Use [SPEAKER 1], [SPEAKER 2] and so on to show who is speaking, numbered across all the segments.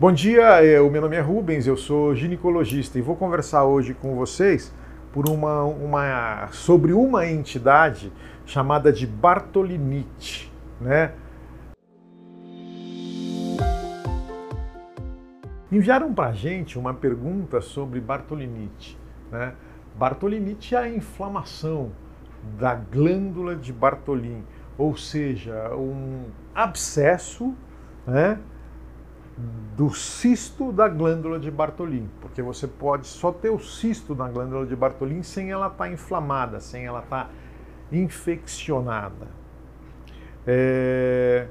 [SPEAKER 1] Bom dia, é, o meu nome é Rubens, eu sou ginecologista e vou conversar hoje com vocês por uma, uma, sobre uma entidade chamada de Bartolinite, né? Enviaram para gente uma pergunta sobre Bartolinite, né? Bartolinite é a inflamação da glândula de Bartolin, ou seja, um abscesso, né? Do cisto da glândula de Bartolin, porque você pode só ter o cisto na glândula de Bartolin sem ela estar tá inflamada, sem ela estar tá infeccionada. É...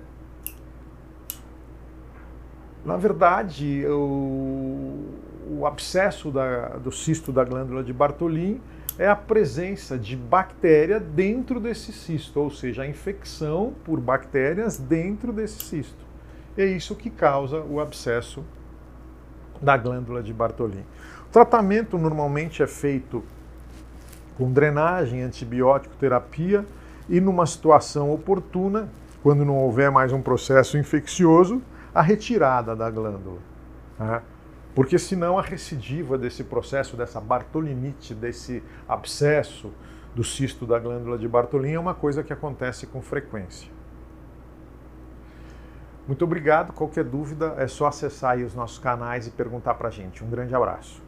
[SPEAKER 1] Na verdade, o, o abscesso da, do cisto da glândula de Bartolin é a presença de bactéria dentro desse cisto, ou seja, a infecção por bactérias dentro desse cisto. É isso que causa o abscesso da glândula de Bartolin. O tratamento normalmente é feito com drenagem, antibiótico, terapia e numa situação oportuna, quando não houver mais um processo infeccioso, a retirada da glândula. Né? Porque senão a recidiva desse processo, dessa bartolinite, desse abscesso do cisto da glândula de Bartolin é uma coisa que acontece com frequência. Muito obrigado. Qualquer dúvida é só acessar os nossos canais e perguntar para a gente. Um grande abraço.